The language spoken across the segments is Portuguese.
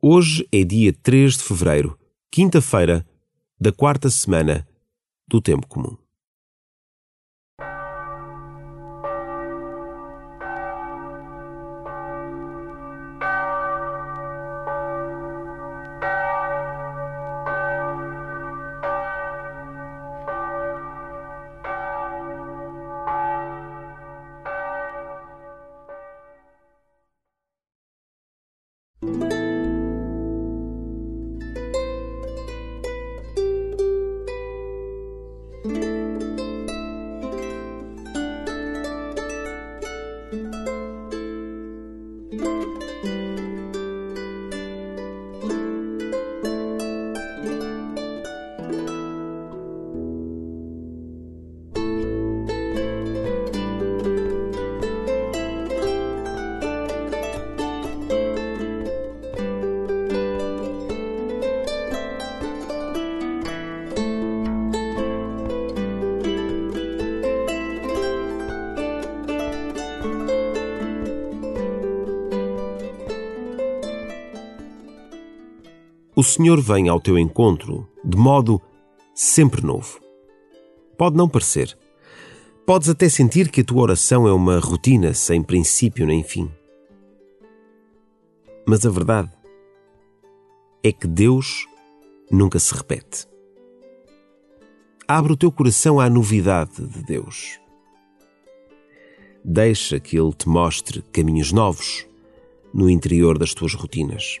Hoje é dia 3 de fevereiro, quinta-feira, da quarta semana do Tempo Comum. O Senhor vem ao teu encontro de modo sempre novo. Pode não parecer. Podes até sentir que a tua oração é uma rotina sem princípio nem fim. Mas a verdade é que Deus nunca se repete. Abre o teu coração à novidade de Deus. Deixa que Ele te mostre caminhos novos no interior das tuas rotinas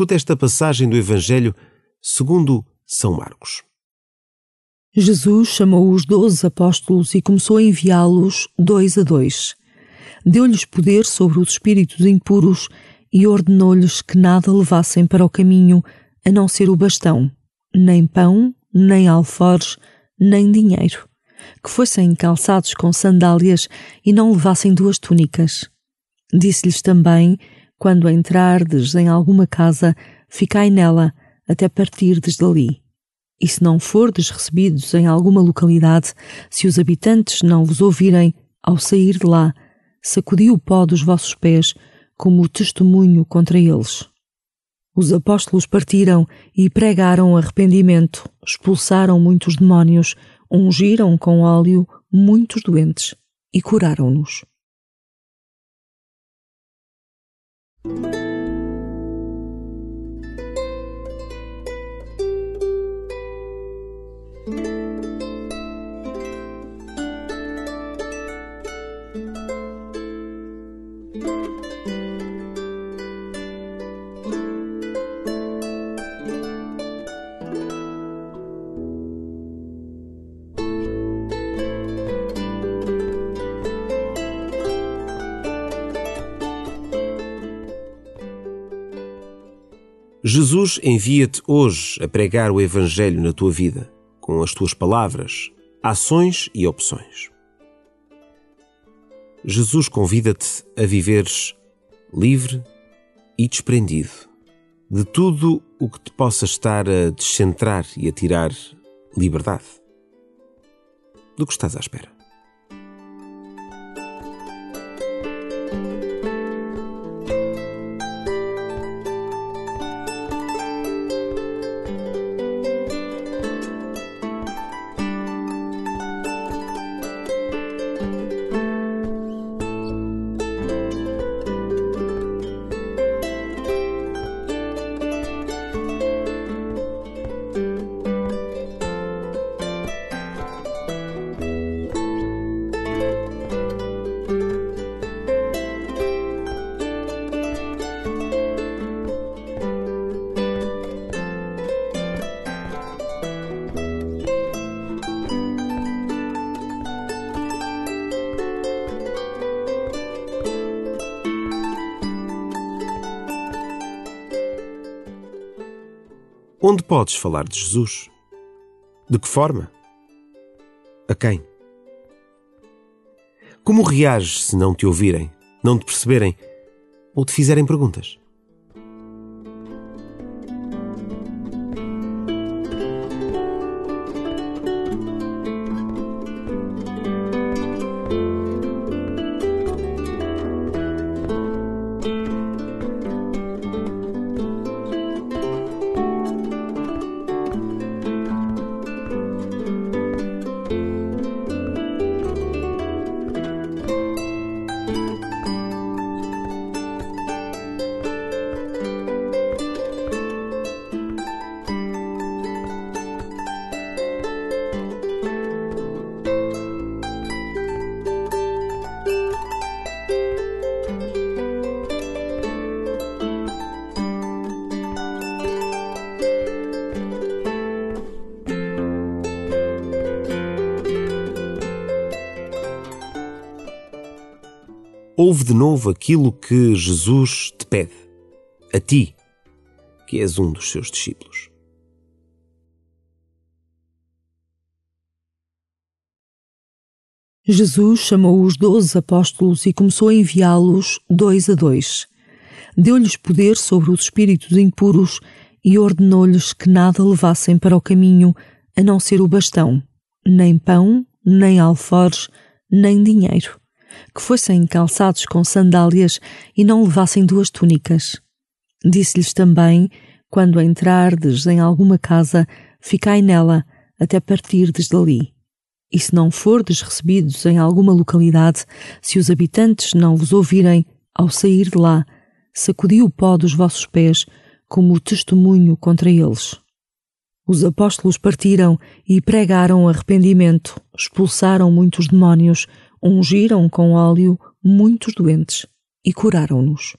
Escuta esta passagem do Evangelho segundo São Marcos. Jesus chamou os doze apóstolos e começou a enviá-los dois a dois. Deu-lhes poder sobre os espíritos impuros e ordenou-lhes que nada levassem para o caminho a não ser o bastão, nem pão, nem alforjes, nem dinheiro, que fossem calçados com sandálias e não levassem duas túnicas. Disse-lhes também quando entrardes em alguma casa, ficai nela até partirdes dali. E se não fordes recebidos em alguma localidade, se os habitantes não vos ouvirem, ao sair de lá, sacudi o pó dos vossos pés como testemunho contra eles. Os apóstolos partiram e pregaram arrependimento, expulsaram muitos demónios, ungiram com óleo muitos doentes e curaram-nos. Thank you. Jesus envia-te hoje a pregar o Evangelho na tua vida, com as tuas palavras, ações e opções. Jesus convida-te a viveres livre e desprendido de tudo o que te possa estar a descentrar e a tirar liberdade. Do que estás à espera? Onde podes falar de Jesus? De que forma? A quem? Como reages se não te ouvirem, não te perceberem ou te fizerem perguntas? Ouve de novo aquilo que Jesus te pede, a ti, que és um dos seus discípulos. Jesus chamou os doze apóstolos e começou a enviá-los dois a dois. Deu-lhes poder sobre os espíritos impuros e ordenou-lhes que nada levassem para o caminho a não ser o bastão, nem pão, nem alforjes, nem dinheiro que fossem calçados com sandálias e não levassem duas túnicas. Disse-lhes também: quando entrardes em alguma casa, ficai nela até partirdes dali. E se não fordes recebidos em alguma localidade, se os habitantes não vos ouvirem, ao sair de lá, sacudi o pó dos vossos pés como testemunho contra eles. Os apóstolos partiram e pregaram arrependimento, expulsaram muitos demónios, ungiram com óleo muitos doentes e curaram-nos.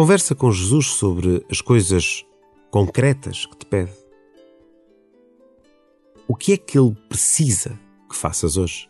Conversa com Jesus sobre as coisas concretas que te pede. O que é que ele precisa que faças hoje?